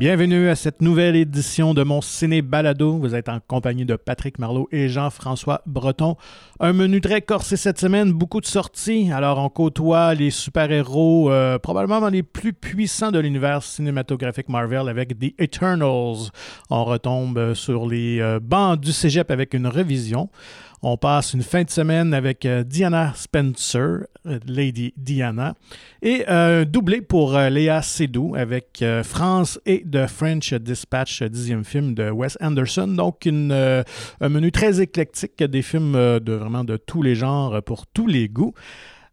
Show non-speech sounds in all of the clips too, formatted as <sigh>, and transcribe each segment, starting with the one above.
Bienvenue à cette nouvelle édition de mon Ciné Balado. Vous êtes en compagnie de Patrick Marlot et Jean-François Breton. Un menu très corsé cette semaine, beaucoup de sorties. Alors, on côtoie les super-héros euh, probablement les plus puissants de l'univers cinématographique Marvel avec The Eternals. On retombe sur les euh, bancs du cégep avec une révision. On passe une fin de semaine avec euh, Diana Spencer, euh, Lady Diana, et un doublé pour euh, Léa Seydoux avec France et The French Dispatch, dixième film de Wes Anderson. Donc, une, un menu très éclectique, des films de vraiment de tous les genres, pour tous les goûts.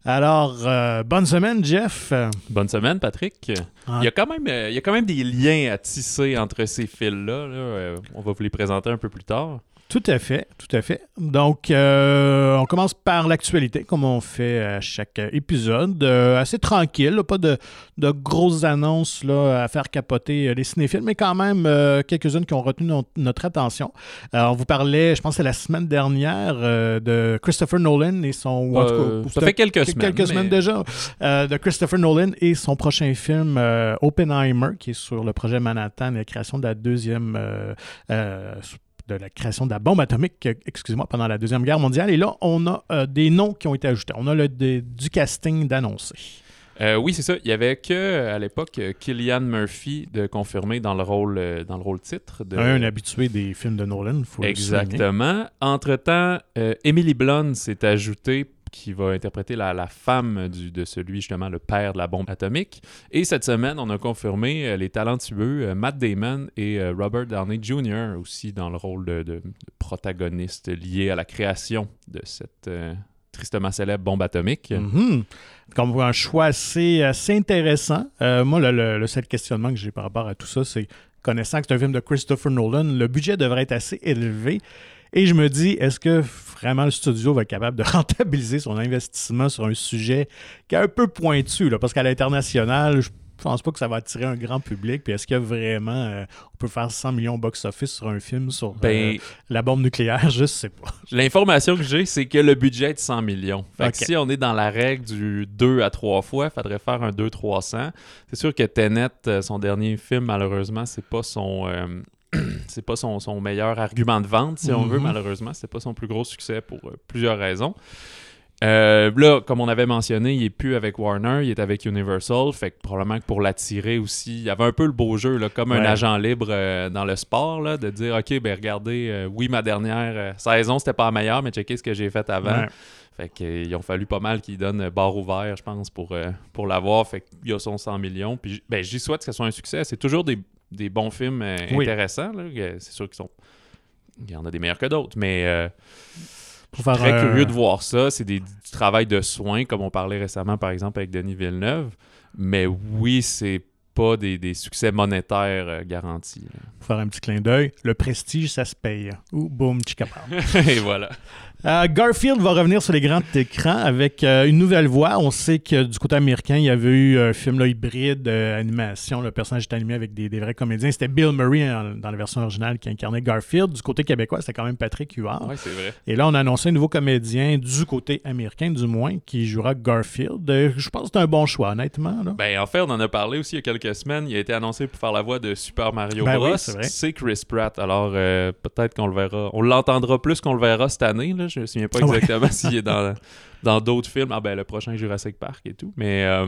Alors, bonne semaine, Jeff. Bonne semaine, Patrick. Il, y a quand même, il y a quand même des liens à tisser entre ces fils-là. là. On va vous les présenter un peu plus tard. Tout à fait, tout à fait. Donc, euh, on commence par l'actualité, comme on fait à chaque épisode. Euh, assez tranquille, pas de, grosses annonces là, à faire capoter les cinéphiles, mais quand même euh, quelques-unes qui ont retenu notre attention. on vous parlait, je pense, c'est la semaine dernière, de Christopher Nolan et son... ça fait quelques semaines. Quelques semaines déjà. de Christopher Nolan et son prochain film, Oppenheimer, qui est sur le projet Manhattan et la création de la deuxième de la création de la bombe atomique, excusez-moi, pendant la Deuxième Guerre mondiale. Et là, on a euh, des noms qui ont été ajoutés. On a le, du casting d'annoncer. Euh, oui, c'est ça. Il y avait que à l'époque Killian Murphy de confirmer dans le rôle euh, dans le rôle titre. De... Un habitué des films de Nolan, faut Exactement. Entre-temps, Emily Blunt s'est ajoutée qui va interpréter la, femme de celui, justement, le père de la bombe atomique. Et cette semaine, on a confirmé euh, les talentueux euh, Matt Damon et euh, Robert Downey Jr. aussi dans le rôle de, protagoniste lié à la création de cette tristement célèbre bombe atomique. Mm-hmm. Comme un choix assez, intéressant. moi, le, le, seul questionnement que j'ai par rapport à tout ça, c'est connaissant que c'est un film de Christopher Nolan, le budget devrait être assez élevé. Et je me dis, est-ce que vraiment le studio va être capable de <laughs> rentabiliser son investissement sur un sujet qui est un peu pointu? Là, parce qu'à l'international, je pense pas que ça va attirer un grand public. Puis est-ce que vraiment euh, on peut faire 100 millions box-office sur un film sur euh, ben, la bombe nucléaire? <laughs> Je sais pas. L'information que j'ai, c'est que le budget est de 100 millions. Fait que si on est dans la règle du 2 à 3 fois, il faudrait faire un 2-300. C'est sûr que Tenet, euh, son dernier film, malheureusement, c'est pas son <clears throat> c'est pas son, meilleur argument de vente, si on veut, mhm. malheureusement. C'est pas son plus gros succès pour euh, plusieurs raisons. Euh, là, comme on avait mentionné, il est plus avec Warner, il est avec Universal. Fait que probablement que pour l'attirer aussi, il y avait un peu le beau jeu, là, comme un agent libre euh, dans le sport, là, de dire OK, ben regardez, oui, ma dernière saison, c'était pas la meilleure, mais checkez ce que j'ai fait avant. Fait qu'ils ont fallu pas mal qu'il donne barre ouvert, je pense, pour, pour l'avoir. Fait qu'il a son 100 millions. Puis ben, j'y souhaite que ce soit un succès. C'est toujours des, des bons films euh, intéressants. C'est sûr qu'ils sont. Il y en a des meilleurs que d'autres, mais. Euh, très curieux de voir ça. C'est du travail de soins, comme on parlait récemment, par exemple, avec Denis Villeneuve. Mais oui, c'est pas des, succès monétaires euh, garantis. Pour faire un petit clin d'œil, le prestige, ça se paye. Ou boum, chicapar. <laughs> Et voilà. Euh, Garfield va revenir sur les grands écrans avec euh, une nouvelle voix. On sait que du côté américain, il y avait eu un film hybride, animation. Le personnage est animé avec des, vrais comédiens. C'était Bill Murray dans la version originale qui incarnait Garfield. Du côté québécois, c'était quand même Patrick Huard. Oui, c'est vrai. Et là, on a annoncé un nouveau comédien du côté américain, du moins, qui jouera Garfield. je pense que c'est un bon choix, honnêtement. Ben, en fait, on en a parlé aussi il y a quelques semaine, il a été annoncé pour faire la voix de Super Mario ben Bros. c'est Chris Pratt. Alors euh, peut-être qu'on le verra. On l'entendra plus qu'on le verra cette année. Là. Je me souviens pas exactement s'il est dans <laughs> dans d'autres films. Ah ben le prochain Jurassic Park et tout. Mais euh,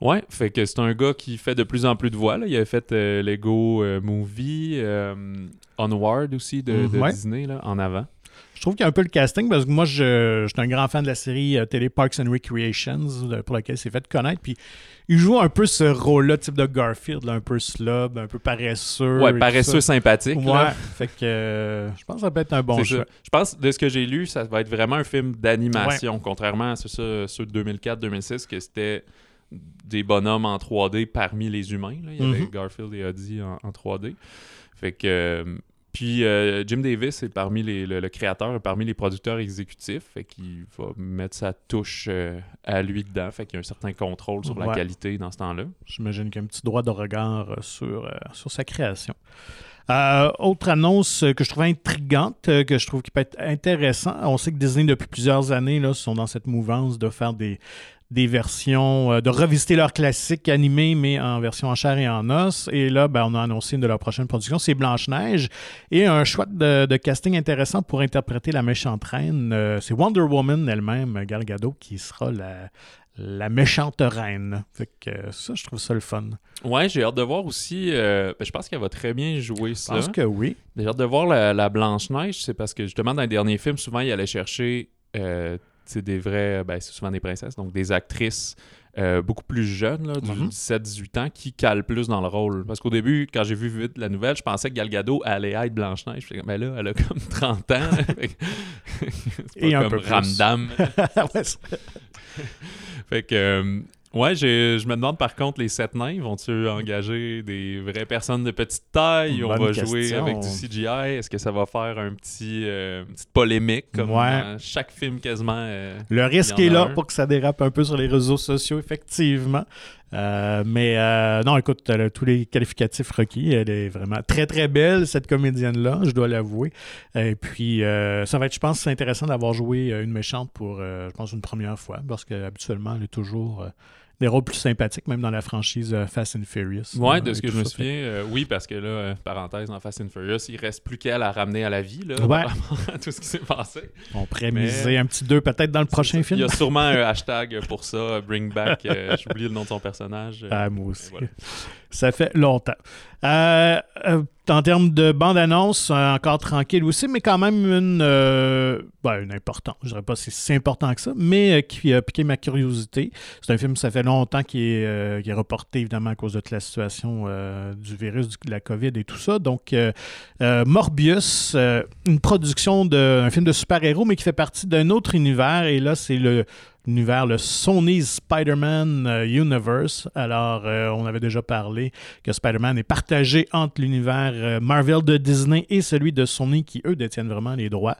ouais, fait que c'est un gars qui fait de plus en plus de voix. Là. Il a fait euh, Lego Movie, Onward aussi de, mm, Disney là, en avant. Je trouve qu'il y a un peu le casting parce que moi, je, suis un grand fan de la série télé Parks and Recreations pour laquelle c'est fait connaître. Puis il joue un peu ce rôle-là, type de Garfield, un peu slob, un peu paresseux. Ouais, paresseux sympathique. Ouais, fait que euh, je pense que ça peut être un bon choix. Je pense, de ce que j'ai lu, ça va être vraiment un film d'animation, contrairement à ceux, ceux de 2004-2006, que c'était des bonhommes en 3D parmi les humains. Il y avait mhm. Garfield et Audi en, en 3D. Fait que euh, puis euh, Jim Davis est parmi les, le, créateur, parmi les producteurs exécutifs, fait qu'il va mettre sa touche euh, à lui dedans, fait qu'il y a un certain contrôle sur la qualité dans ce temps-là. J'imagine qu'il y a un petit droit de regard euh, sur, sur sa création. autre annonce que je trouve intrigante, que je trouve qui peut être intéressant. On sait que Disney, depuis plusieurs années, là, sont dans cette mouvance de faire des, des versions, de revisiter leurs classiques animés, mais en version en chair et en os. Et là, ben, on a annoncé une de leurs prochaines productions, c'est Blanche-Neige. Et un choix de, casting intéressant pour interpréter la méchante reine, c'est Wonder Woman elle-même, Gal Gadot, qui sera la, la méchante reine. Fait que ça, je trouve ça le fun. Ouais, j'ai hâte de voir aussi. Euh, ben, je pense qu'elle va très bien jouer ça. Je pense que oui. J'ai hâte de voir la, Blanche-Neige. C'est parce que justement, dans les derniers films, souvent, il allait chercher euh, des vrais. Ben, c'est souvent des princesses, donc des actrices. Euh, beaucoup plus jeunes, là, du 17-18 mhm. ans, qui calent plus dans le rôle. Parce qu'au début, quand j'ai vu vite la nouvelle, je pensais que Gal Gadot allait être Blanche-Neige. Mais ben là, elle a comme <laughs> 30 ans. <laughs> Et un comme peu Ramdam. <laughs> fait que. Euh, ouais, je me demande par contre, les sept nains, vont-ils engager des vraies personnes de petite taille? On va jouer avec du CGI. Est-ce que ça va faire un petit, euh, une petite polémique comme dans chaque film quasiment? Euh, Le risque est là pour que ça dérape un peu sur les réseaux sociaux, effectivement. mais non, écoute, tous les qualificatifs requis. Elle est vraiment très, très belle, cette comédienne-là, je dois l'avouer. Et puis, ça va être, je pense, intéressant d'avoir joué une méchante pour, je pense, une première fois, parce qu'habituellement, elle est toujours des rôles plus sympathiques, même dans la franchise euh, Fast and Furious. Ouais, de ce que je me souviens, euh, oui, parce que là, euh, parenthèse, dans Fast and Furious, il reste plus qu'elle à ramener à la vie, là, ouais. <laughs> tout ce qui s'est passé. On pourrait miser un petit deux peut-être dans le prochain film. Il y a sûrement un <laughs> hashtag pour ça, Bring Back, <laughs> j'ai oublié le nom de son personnage. Ah, moi aussi. Ça fait longtemps. Euh, euh, en termes de bande-annonce, euh, encore tranquille aussi, mais quand même une, ben, une importante. Je dirais pas si c'est important que ça, mais qui a piqué ma curiosité. C'est un film, ça fait longtemps qui est, est, reporté, évidemment, à cause de toute la situation du virus, de la COVID et tout ça. Donc, Morbius, une production d'un film de super-héros, mais qui fait partie d'un autre univers. Et là, c'est le l'univers, le Sony Spider-Man euh, Universe. Alors, euh, on avait déjà parlé que Spider-Man est partagé entre l'univers euh, Marvel de Disney et celui de Sony qui, eux, détiennent vraiment les droits.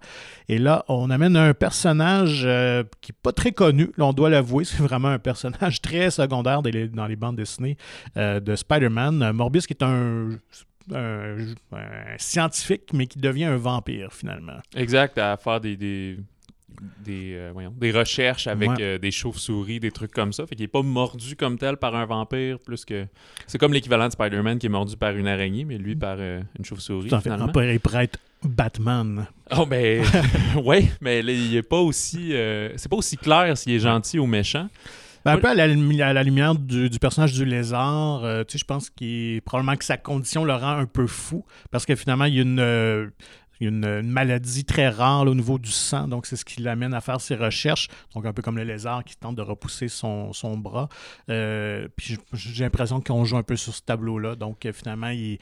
Et là, on amène un personnage qui n'est pas très connu, on doit l'avouer, <laughs> c'est vraiment un personnage très secondaire dans les, bandes dessinées de Spider-Man. Morbius qui est un scientifique, mais qui devient un vampire finalement. Exact, à faire des, euh, des recherches avec euh, des chauves-souris, des trucs comme ça. Fait qu'il est pas mordu comme tel par un vampire, plus que. C'est comme l'équivalent de Spider-Man qui est mordu par une araignée, mais lui par euh, une chauve-souris. En fait, il pourrait être Batman. Oh, ben. <laughs> ouais, mais il est pas aussi. c'est pas aussi clair s'il est gentil ou méchant. Ben, un peu à la, lumière du, personnage du lézard, tu sais, je pense qu'il probablement que sa condition le rend un peu fou parce que finalement il y a une une, maladie très rare au niveau du sang, donc c'est ce qui l'amène à faire ses recherches. Donc un peu comme le lézard qui tente de repousser son, bras. Euh, puis j'ai l'impression qu'on joue un peu sur ce tableau-là. Donc euh, finalement, il,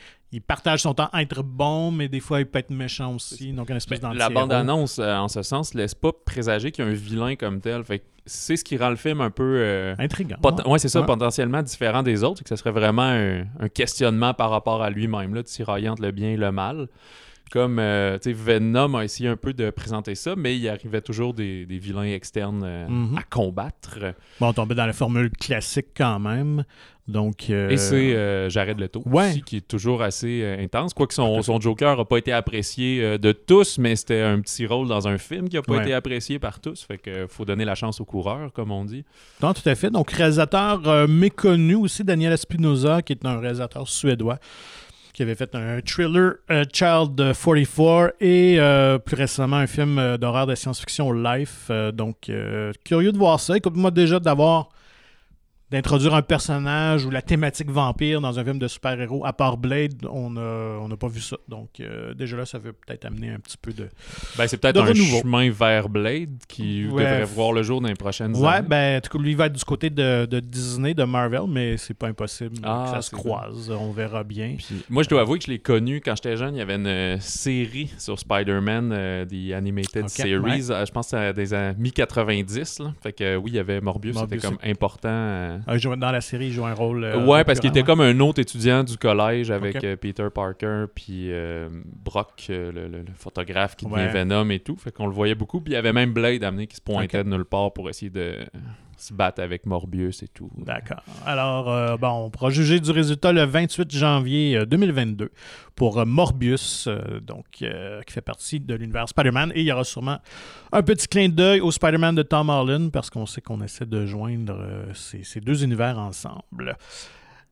partage son temps à être bon, mais des fois, il peut être méchant aussi. Donc, une espèce La bande-annonce, euh, en ce sens, laisse pas présager qu'il y a un vilain comme tel. Fait c'est ce qui rend le film un peu... Intriguant. Oui, c'est ça, potentiellement différent des autres. Que ce serait vraiment un, questionnement par rapport à lui-même, là, tiraillant entre le bien et le mal comme euh, Venom a essayé un peu de présenter ça, mais il arrivait toujours des, vilains externes euh, mhm. à combattre. Bon, on tombait dans la formule classique quand même. Donc, euh, Et c'est Jared Leto aussi, qui est toujours assez intense. Quoique son, son Joker n'a pas été apprécié de tous, mais c'était un petit rôle dans un film qui n'a pas été apprécié par tous. Fait qu'il faut donner la chance aux coureurs, comme on dit. Non, tout à fait. Donc, réalisateur méconnu aussi, Daniel Espinosa, qui est un réalisateur suédois qui avait fait un thriller euh, Child 44 et euh, plus récemment un film euh, d'horreur de science-fiction Life. donc, curieux de voir ça. Écoute-moi déjà d'avoir d'introduire un personnage ou la thématique vampire dans un film de super-héros. À part Blade, on n'a pas vu ça. Donc, euh, déjà là, ça veut peut-être amener un petit peu de. Ben, c'est peut-être un chemin vers Blade qui devrait voir le jour dans les prochaines ouais, années. Ouais, ben, en tout cas, lui, va être du côté de, Disney, de Marvel, mais c'est pas impossible ah, que ça se croise. On verra bien. moi, je dois avouer que je l'ai connu quand j'étais jeune. Il y avait une euh, série sur Spider-Man, euh, des Animated Series. je pense que c'était des mi-90. Fait que oui, il y avait Morbius, c'était comme important ah, dans la série, il joue un rôle. Euh, ouais, parce qu'il était comme un autre étudiant du collège avec euh, Peter Parker, puis euh, Brock, le, photographe qui devient Venom et tout. Fait qu'on le voyait beaucoup. Puis il y avait même Blade amené qui se pointait de nulle part pour essayer de se battent avec Morbius et tout. D'accord. Alors, euh, bon, on pourra juger du résultat le 28 janvier 2022 euh, pour Morbius, donc qui fait partie de l'univers Spider-Man. Et il y aura sûrement un petit clin d'œil au Spider-Man de Tom Holland parce qu'on sait qu'on essaie de joindre ces deux univers ensemble.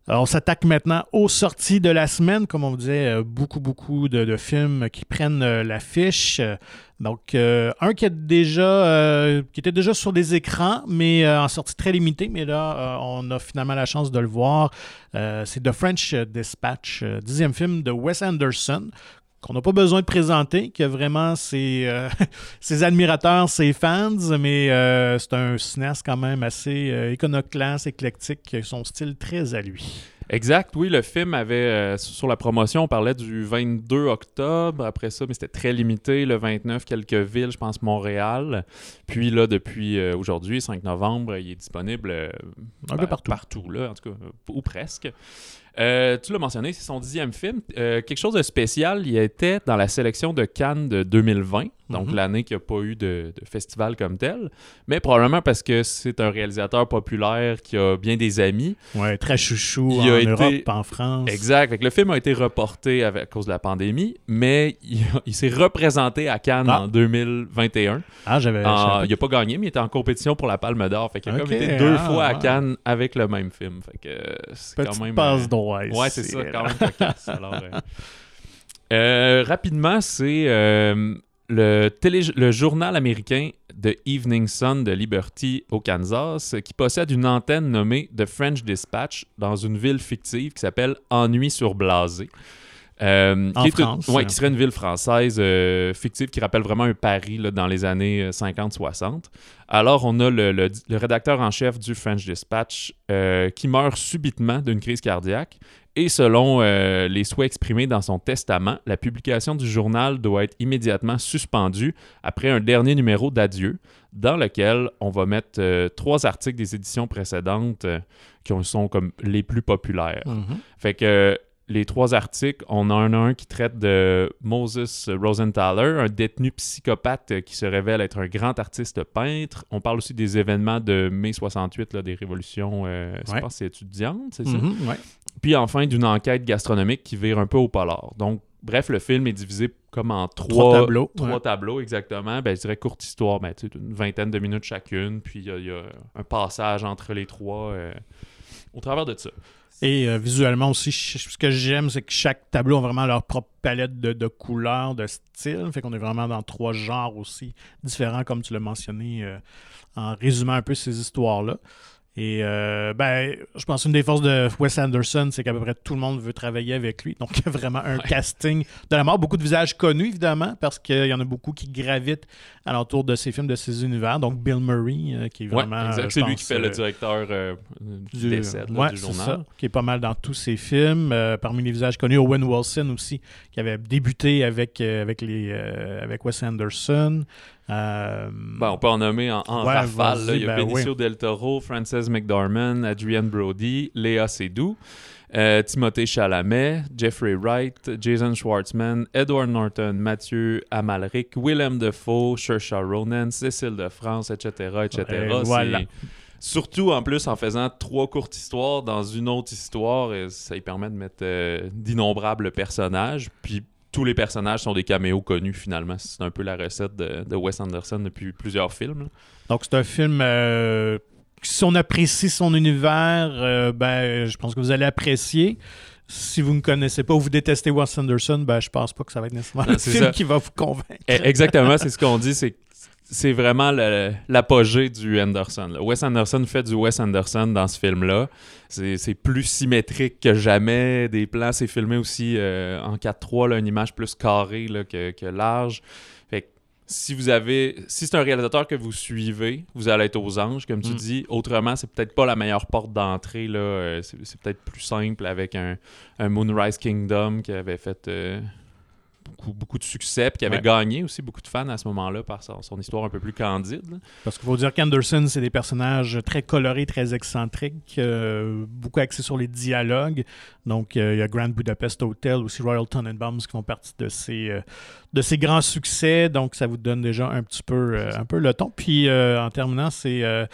On s'attaque maintenant aux sorties de la semaine. Comme on vous disait, beaucoup, beaucoup de, films qui prennent l'affiche. Donc, euh, un qui, euh, était déjà sur des écrans, mais euh, en sortie très limitée, mais là, on a finalement la chance de le voir. c'est The French Dispatch, dixième film de Wes Anderson, qu'on n'a pas besoin de présenter, qui a vraiment ses, <laughs> ses admirateurs, ses fans, mais c'est un cinéaste quand même assez iconoclaste, éclectique, son style très à lui. Exact, oui, le film avait, euh, sur la promotion, on parlait du 22 octobre, après ça, mais c'était très limité, le 29, quelques villes, je pense Montréal. Puis là, depuis euh, aujourd'hui, 5 novembre, il est disponible euh, un peu partout. Partout, là, en tout cas, ou presque. Euh, tu l'as mentionné, c'est son dixième film. Euh, quelque chose de spécial, il était dans la sélection de Cannes de 2020, donc mhm. l'année qui n'a pas eu de, festival comme tel, mais probablement parce que c'est un réalisateur populaire qui a bien des amis. Ouais, très chouchou en Europe, en France. Exact. le film a été reporté à cause de la pandémie, mais il, <laughs> s'est représenté à Cannes ah. en 2021. Ah, j'avais. il n'a pas gagné, mais il était en compétition pour la Palme d'Or. Fait qu'il a été deux ah, fois à Cannes avec le même film. Fait que c'est quand même. Passe Ouais, c'est ça, quand même cocasse. Euh, euh, rapidement, c'est euh, le, le journal américain The Evening Sun de Liberty au Kansas qui possède une antenne nommée The French Dispatch dans une ville fictive qui s'appelle Ennui sur Blasé. Euh, en qui, France, qui serait une ville française fictive qui rappelle vraiment un Paris là, dans les années 50-60. Alors, on a le, le, rédacteur en chef du French Dispatch qui meurt subitement d'une crise cardiaque et selon euh, les souhaits exprimés dans son testament, la publication du journal doit être immédiatement suspendue après un dernier numéro d'adieu, dans lequel on va mettre euh, trois articles des éditions précédentes euh, qui sont comme les plus populaires. Mm-hmm. Fait que les trois articles, on a un, qui traite de Moses Rosenthaler, un détenu psychopathe qui se révèle être un grand artiste peintre. On parle aussi des événements de mai 68, là, des révolutions, euh, je pense c'est étudiante, c'est ça? Mm-hmm, puis enfin, d'une enquête gastronomique qui vire un peu au polar. Donc, bref, le film est divisé comme en trois, tableaux. Trois tableaux, exactement. Ben, je dirais courte histoire, ben, une vingtaine de minutes chacune. Puis il y, a un passage entre les trois euh, au travers de ça. Et euh, visuellement aussi, ce que j'aime, c'est que chaque tableau a vraiment leur propre palette de, couleurs, de styles. Fait qu'on est vraiment dans trois genres aussi différents, comme tu l'as mentionné euh, en résumant un peu ces histoires-là. Et euh, ben, je pense qu'une des forces de Wes Anderson, c'est qu'à peu près tout le monde veut travailler avec lui. Donc, il y a vraiment un casting de la mort. Beaucoup de visages connus, évidemment, parce qu'il y en a beaucoup qui gravitent alentour de ces films, de ces univers. Donc, Bill Murray, euh, qui est vraiment. c'est lui qui fait le euh, directeur du, décès du journal. Ça, qui est pas mal dans tous ses films. parmi les visages connus, Owen Wilson aussi, qui avait débuté avec, avec, les, avec Wes Anderson. Euh, ben, on peut en nommer en, rafale. Il y a ben Benicio del Toro, Frances McDormand, Adrienne Brody, Léa Seydoux, euh, Timothée Chalamet, Jeffrey Wright, Jason Schwartzman, Edward Norton, Mathieu Amalric, Willem Dafoe, Saoirse Ronan, Cécile de France, etc. etc. voilà. Surtout en plus en faisant trois courtes histoires dans une autre histoire, ça lui permet de mettre euh, d'innombrables personnages. Puis tous les personnages sont des caméos connus finalement. C'est un peu la recette de, Wes Anderson depuis plusieurs films. Donc c'est un film euh, si on apprécie son univers, euh, ben je pense que vous allez apprécier. Si vous ne connaissez pas ou vous détestez Wes Anderson, ben je pense pas que ça va être nécessairement le film qui va vous convaincre. Eh, exactement, c'est ce qu'on dit, c'est c'est vraiment l'apogée du Anderson. Wes Anderson fait du Wes Anderson dans ce film-là. C'est plus symétrique que jamais. Des plans, c'est filmé aussi euh, en 4-3, une image plus carrée que, large. Fait si vous avez. Si c'est un réalisateur que vous suivez, vous allez être aux anges, comme tu mm. dis. Autrement, c'est peut-être pas la meilleure porte d'entrée. Euh, c'est peut-être plus simple avec un, Moonrise Kingdom qui avait fait. Euh, beaucoup, beaucoup de succès, puis qui avait gagné aussi beaucoup de fans à ce moment-là par son, son, histoire un peu plus candide. Parce qu'il faut dire qu'Anderson, c'est des personnages très colorés, très excentriques, euh, beaucoup axés sur les dialogues. Donc, euh, il y a Grand Budapest Hotel, aussi Royal Tenenbaums qui font partie de ces, euh, de ces grands succès. Donc, ça vous donne déjà un petit peu, un peu le ton. Puis, en terminant, c'est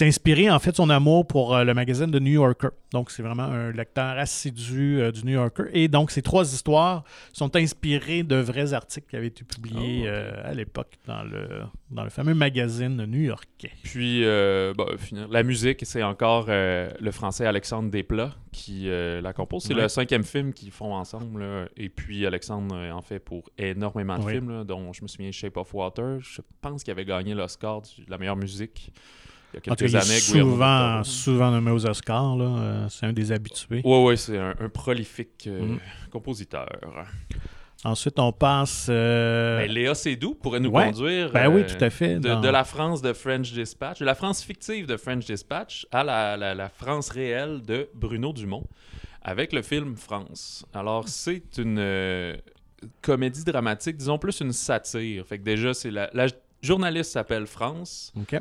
inspiré, en fait, son amour pour le magazine de New Yorker. Donc, c'est vraiment un lecteur assidu du New Yorker. Et donc, ces trois histoires sont inspirées de vrais articles qui avaient été publiés oh, à l'époque dans le, dans le fameux magazine new-yorkais. Puis, bah, la musique, c'est encore le français Alexandre Desplat qui la compose. C'est le cinquième film qu'ils font ensemble. Et puis, Alexandre en fait pour énormément de films, dont je me souviens Shape of Water. Je pense qu'il avait gagné l'Oscar de la meilleure musique il y a quelques années. Souvent, souvent nommé aux Oscars, euh, c'est un des habitués. Oui, oui, c'est un, prolifique euh, mm. compositeur. Ensuite, on passe. Euh... Ben, Léa Seydoux pourrait nous conduire. Ben oui, tout à fait. De, la France de French Dispatch, de la France fictive de French Dispatch à la, la, France réelle de Bruno Dumont, avec le film France. Alors, c'est une euh, comédie dramatique, disons plus une satire. Fait que déjà, c'est la, la journaliste s'appelle France. OK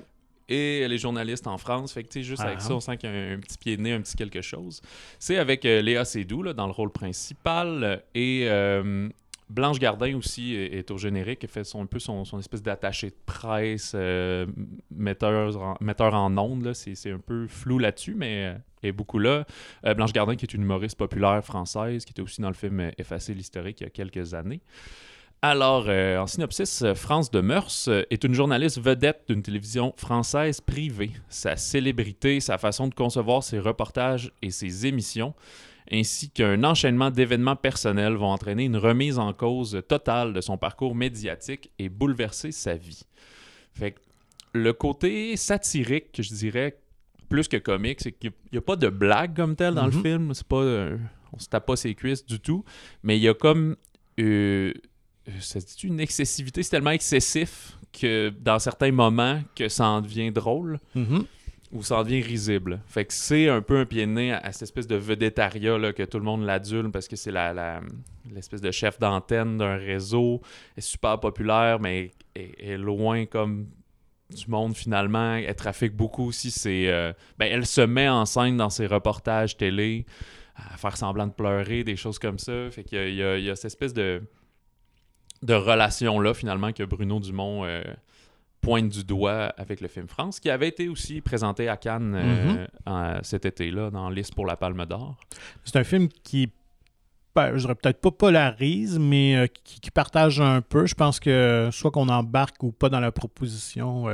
et les journalistes en France. Fait que, juste avec ah. ça, on sent qu'il y a un, petit pied de nez, un petit quelque chose. C'est avec euh, Léa Seydoux là, dans le rôle principal et euh, Blanche Gardin aussi est, au générique. Fait son, un peu son, espèce d'attaché de presse, euh, metteur, en, ondes. C'est un peu flou là-dessus, mais elle est beaucoup là. Blanche Gardin, qui est une humoriste populaire française, qui était aussi dans le film Effacer l'historique il y a quelques années. Alors, euh, en synopsis, France de Meurs euh, est une journaliste vedette d'une télévision française privée. Sa célébrité, sa façon de concevoir ses reportages et ses émissions, ainsi qu'un enchaînement d'événements personnels vont entraîner une remise en cause totale de son parcours médiatique et bouleverser sa vie. Fait le côté satirique, je dirais, plus que comique, c'est qu'il n'y a, pas de blague comme telle dans le mm-hmm. film. C'est pas, euh, on se tape pas ses cuisses du tout, mais il y a comme euh, ça dit une excessivité, c'est tellement excessif que dans certains moments que ça en devient drôle mm-hmm. Ou ça en devient risible. Fait que c'est un peu un pied de nez à, cette espèce de vedettariat que tout le monde l'adule parce que c'est la, l'espèce de chef d'antenne d'un réseau, est super populaire mais est, loin comme du monde finalement. Elle trafique beaucoup aussi. C'est, euh, ben, elle se met en scène dans ses reportages télé à faire semblant de pleurer, des choses comme ça. Fait qu'il y a cette espèce de de relation-là, finalement, que Bruno Dumont euh, pointe du doigt avec le film France, qui avait été aussi présenté à Cannes euh, mm-hmm. cet été-là, dans Liste pour la Palme d'Or. C'est un film qui, ben, je dirais peut-être pas polarise, mais euh, qui, partage un peu. Je pense que soit qu'on embarque ou pas dans la proposition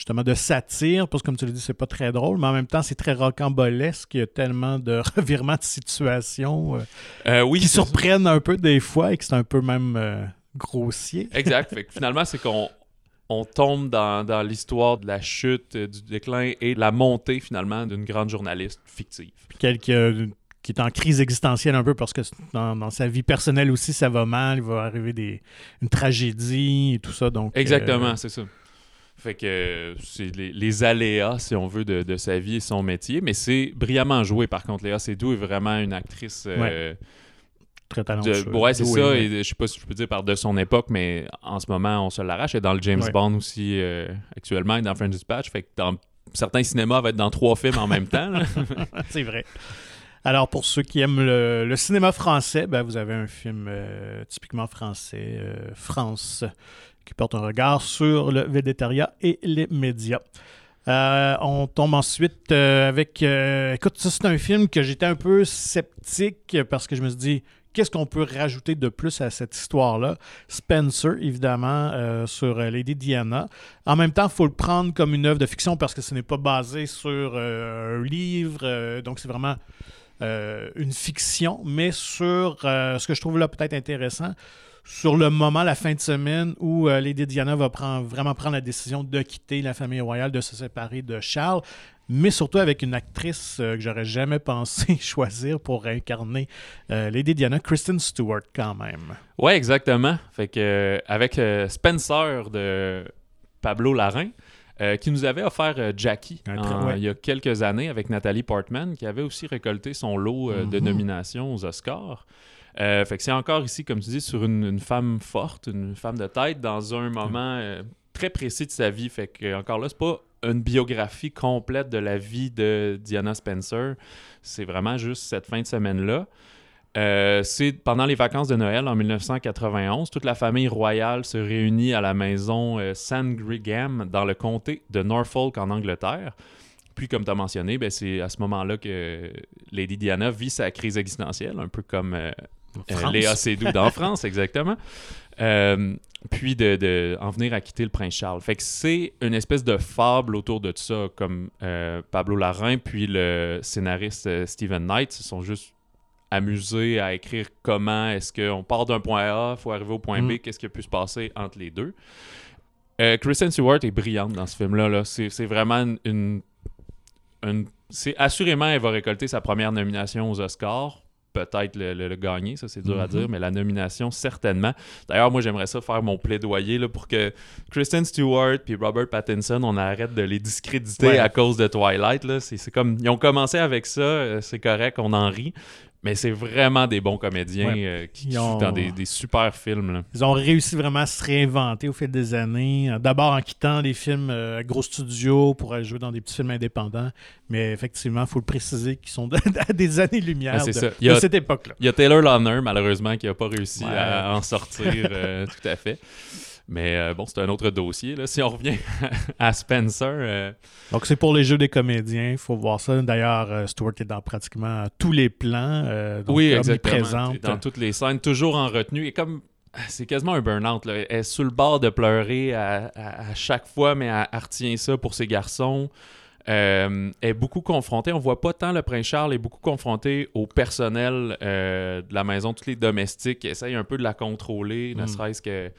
justement de satire, parce que comme tu l'as dit, c'est pas très drôle, mais en même temps, c'est très rocambolesque. Il y a tellement de <laughs> revirements de situation euh, euh, oui, qui surprennent un peu des fois et que c'est un peu même euh, grossier. Exact. <laughs> finalement, c'est qu'on on tombe dans, l'histoire de la chute, du déclin et de la montée finalement d'une grande journaliste fictive. Puis qui est en crise existentielle un peu parce que dans, sa vie personnelle aussi, ça va mal, il va arriver des, une tragédie et tout ça. Donc, Exactement, c'est ça. Fait que c'est les, aléas, si on veut, de, sa vie et son métier. Mais c'est brillamment joué, par contre. Léa Seydoux est vraiment une actrice. Euh, Très talentueuse. ouais, c'est ça. Et, je sais pas si je peux dire par de son époque, mais en ce moment, on se l'arrache. Est dans le James Bond aussi euh, actuellement, et dans French Dispatch. Fait que dans certains cinémas, va être dans trois films en même temps. <laughs> <laughs> c'est vrai. Alors, pour ceux qui aiment le, cinéma français, ben, vous avez un film euh, typiquement français, France, qui porte un regard sur le végétariat et les médias. Euh, on tombe ensuite euh, avec. Euh, écoute, ça, c'est un film que j'étais un peu sceptique parce que je me suis dit, qu'est-ce qu'on peut rajouter de plus à cette histoire-là? Spencer, évidemment, sur Lady Diana. En même temps, il faut le prendre comme une œuvre de fiction parce que ce n'est pas basé sur un livre. donc, c'est vraiment. une fiction, mais sur ce que je trouve là peut-être intéressant, sur le moment, la fin de semaine, où euh, Lady Diana va prendre, vraiment prendre la décision de quitter la famille royale, de se séparer de Charles, mais surtout avec une actrice euh, que j'aurais jamais <laughs> pensé choisir pour incarner euh, Lady Diana, Kristen Stewart, quand même. Ouais, exactement. Fait que avec Spencer de Pablo Larrain. qui nous avait offert Jackie il y a quelques années avec Nathalie Portman, qui avait aussi récolté son lot de mm-hmm. nominations aux Oscars. Fait que c'est encore ici, comme tu dis, sur une, femme forte, une femme de tête, dans un moment très précis de sa vie. Fait que, encore là, c'est pas une biographie complète de la vie de Diana Spencer. C'est vraiment juste cette fin de semaine-là. Euh, c'est pendant les vacances de Noël en 1991. Toute la famille royale se réunit à la maison euh, Sandringham dans le comté de Norfolk en Angleterre. Puis, comme tu as mentionné, ben, c'est à ce moment-là que Lady Diana vit sa crise existentielle, un peu comme euh, Léa Seydoux dans <laughs> France, exactement. puis de, en venir à quitter le prince Charles. Fait que c'est une espèce de fable autour de tout ça, comme Pablo Larrain puis le scénariste Stephen Knight, ce sont juste amusé à écrire comment est-ce qu'on part d'un point A, il faut arriver au point B, mm. qu'est-ce qui a pu se passer entre les deux. Euh, Kristen Stewart est brillante dans ce film-là. -là, c'est vraiment une. une c'est assurément, elle va récolter sa première nomination aux Oscars. Peut-être le, gagner, ça c'est dur à mm-hmm. dire, mais la nomination, certainement. D'ailleurs, moi j'aimerais ça faire mon plaidoyer là, pour que Kristen Stewart puis Robert Pattinson, on arrête de les discréditer à cause de Twilight. C'est comme. Ils ont commencé avec ça, euh, c'est correct, on en rit. Mais c'est vraiment des bons comédiens euh, qui, jouent dans des, super films. Ils ont réussi vraiment à se réinventer au fil des années. D'abord en quittant les films euh, gros studios pour aller jouer dans des petits films indépendants. Mais effectivement, il faut le préciser qu'ils sont <laughs> à des années-lumière de, cette époque-là. Il y a Taylor Lautner, malheureusement, qui n'a pas réussi à en sortir euh, <laughs> tout à fait. Mais euh, bon, c'est un autre dossier. Là. Si on revient <laughs> à Spencer. Euh, Donc, c'est pour les jeux des comédiens. Il faut voir ça. D'ailleurs, euh, Stuart est dans pratiquement tous les plans. oui, exactement. Dans toutes les scènes, toujours en retenue. Et comme. C'est quasiment un burn-out. Elle est sur le bord de pleurer à, chaque fois, mais elle, retient ça pour ses garçons. elle est beaucoup confrontée. On voit pas tant le prince Charles est beaucoup confronté au personnel de la maison, tous les domestiques qui essayent un peu de la contrôler, ne mm. serait-ce que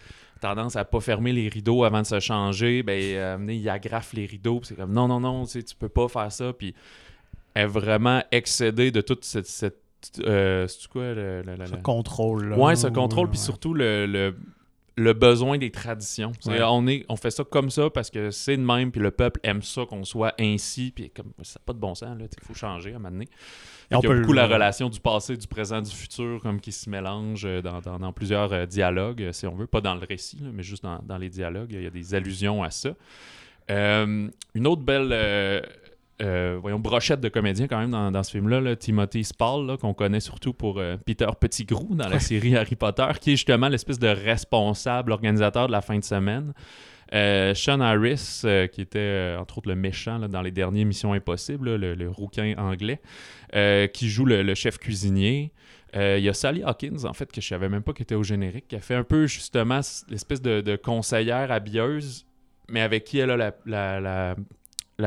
tendance à pas fermer les rideaux avant de se changer, ben, euh, il agrafe les rideaux. C'est comme non, non, non, tu peux pas faire ça. Puis elle est vraiment excédée de toute cette. cette euh, quoi le, Ce contrôle. Là. Ouais, ce contrôle, puis surtout le, le, besoin des traditions. On, est, on fait ça comme ça parce que c'est de même, puis le peuple aime ça qu'on soit ainsi, puis comme ça n'a pas de bon sens, il faut changer à un moment donné. Il y a beaucoup la relation du passé, du présent, du futur, comme qui se mélange euh, dans, plusieurs euh, dialogues, si on veut. Pas dans le récit, mais juste dans, les dialogues. Il y a des allusions à ça. Euh, une autre belle voyons, brochette de comédiens quand même dans, ce film-là, Timothy Spall, qu'on connaît surtout pour Peter Pettigrew dans la série <laughs> Harry Potter, qui est justement l'espèce de responsable organisateur de la fin de semaine. Euh, Sean Harris, euh, qui était euh, entre autres le méchant dans les dernières Missions Impossibles, le, rouquin anglais, qui joue le, chef cuisinier. Il y a Sally Hawkins, en fait, que je savais même pas qu'elle était au générique, qui a fait un peu justement l'espèce de, conseillère habilleuse, mais avec qui elle a la,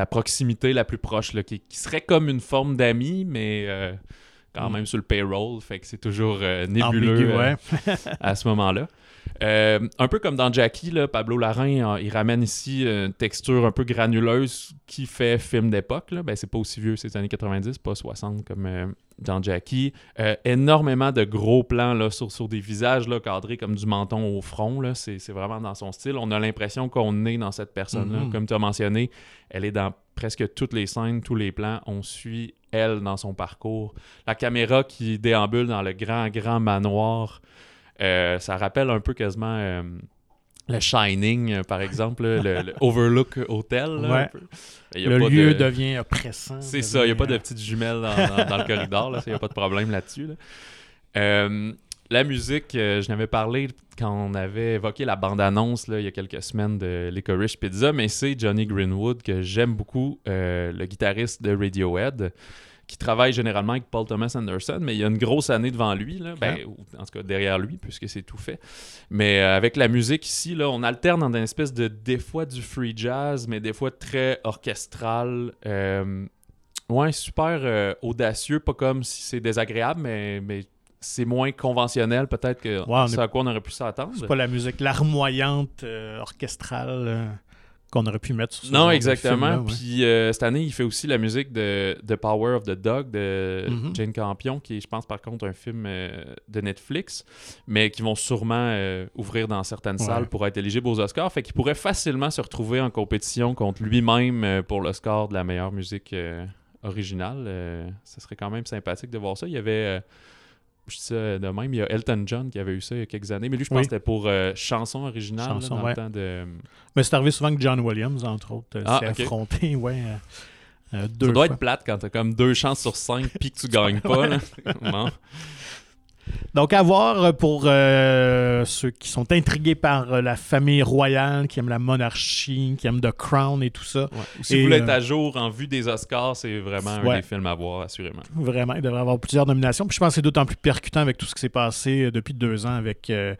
proximité la plus proche, qui, serait comme une forme d'ami, mais quand mm. même sur le payroll, fait que c'est toujours nébuleux à ce moment-là. Euh, un peu comme dans Jackie, là, Pablo Larrain, il ramène ici une texture un peu granuleuse qui fait film d'époque. Ben, c'est pas aussi vieux, c'est les années 90, pas 60 comme euh, dans Jackie. Euh, énormément de gros plans là, sur, sur des visages là, cadrés comme du menton au front. Là. C'est, vraiment dans son style. On a l'impression qu'on est dans cette personne-là. Mm-hmm. Comme tu as mentionné, elle est dans presque toutes les scènes, tous les plans. On suit elle dans son parcours. La caméra qui déambule dans le grand, grand manoir. Euh, ça rappelle un peu quasiment euh, le Shining, euh, par exemple, le, <laughs> Overlook Hotel. le lieu devient oppressant. C'est ça, il n'y a pas de petites jumelles dans, le corridor, il n'y a pas de problème là-dessus. la musique, je n'avais parlé quand on avait évoqué la bande-annonce il y a quelques semaines de Licorice Pizza, mais c'est Johnny Greenwood que j'aime beaucoup, le guitariste de Radiohead qui travaille généralement avec Paul Thomas Anderson, mais il y a une grosse année devant lui, là, ben, en tout cas derrière lui, puisque c'est tout fait. Mais euh, avec la musique ici, là, on alterne dans une espèce de des fois du free jazz, mais des fois très orchestral. Euh, ouais, super euh, audacieux, pas comme si c'est désagréable, mais, mais c'est moins conventionnel peut-être que ce à quoi on aurait pu s'attendre. C'est pas la musique larmoyante orchestrale qu'on aurait pu mettre sur Non, exactement. Puis euh, cette année, il fait aussi la musique de The Power of the Dog de mhm. Jane Campion, qui est, je pense, par contre, un film euh, de Netflix, mais qui vont sûrement euh, ouvrir dans certaines salles pour être éligibles aux Oscars. Fait qu'il pourrait facilement se retrouver en compétition contre lui-même pour le score de la meilleure musique originale. ce serait quand même sympathique de voir ça. Il y avait je dis ça de même, il y a Elton John qui avait eu ça il y a quelques années, mais lui, je pense Oui. que c'était pour euh, chanson originale là, Chanson, dans ouais. le temps de... Mais c'est arrivé souvent que John Williams, entre autres, Ah, s'est affronté, ouais. euh, euh, deux Ça doit fois. être plate quand t'as comme deux chances sur cinq puis que tu <laughs> gagnes pas. là. Bon. Donc, à voir pour euh, ceux qui sont intrigués par euh, la famille royale, qui aiment la monarchie, qui aiment The Crown et tout ça. Ouais. Si Et, vous voulez euh, être à jour en vue des Oscars, c'est vraiment un des films à voir, assurément. Vraiment, il devrait y avoir plusieurs nominations. Puis je pense que c'est d'autant plus percutant avec tout ce qui s'est passé euh, depuis deux ans avec, euh,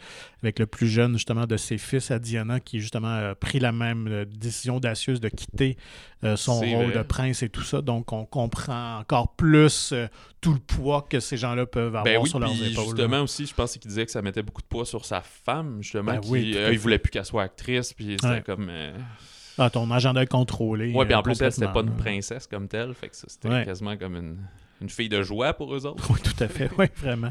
avec le plus jeune, justement, de ses fils, Diana, qui, justement, a pris la même euh, décision audacieuse de quitter euh, son rôle vrai. de prince et tout ça. Donc, on comprend encore plus euh, tout le poids que ces gens-là peuvent avoir Ben oui, sur leurs épaules. justement aussi, je pense qu'il disait que ça mettait beaucoup de poids sur sa femme, justement, Ben qui, oui, à euh, il voulait plus qu'elle soit actrice, puis c'était Ouais. comme... Ah, ton agenda est contrôlé. Ouais, puis en plus, elle, c'était pas une princesse comme telle, fait que ça, c'était Ouais. quasiment comme une, une fille de joie pour eux autres. Oui, tout à fait. Oui, vraiment.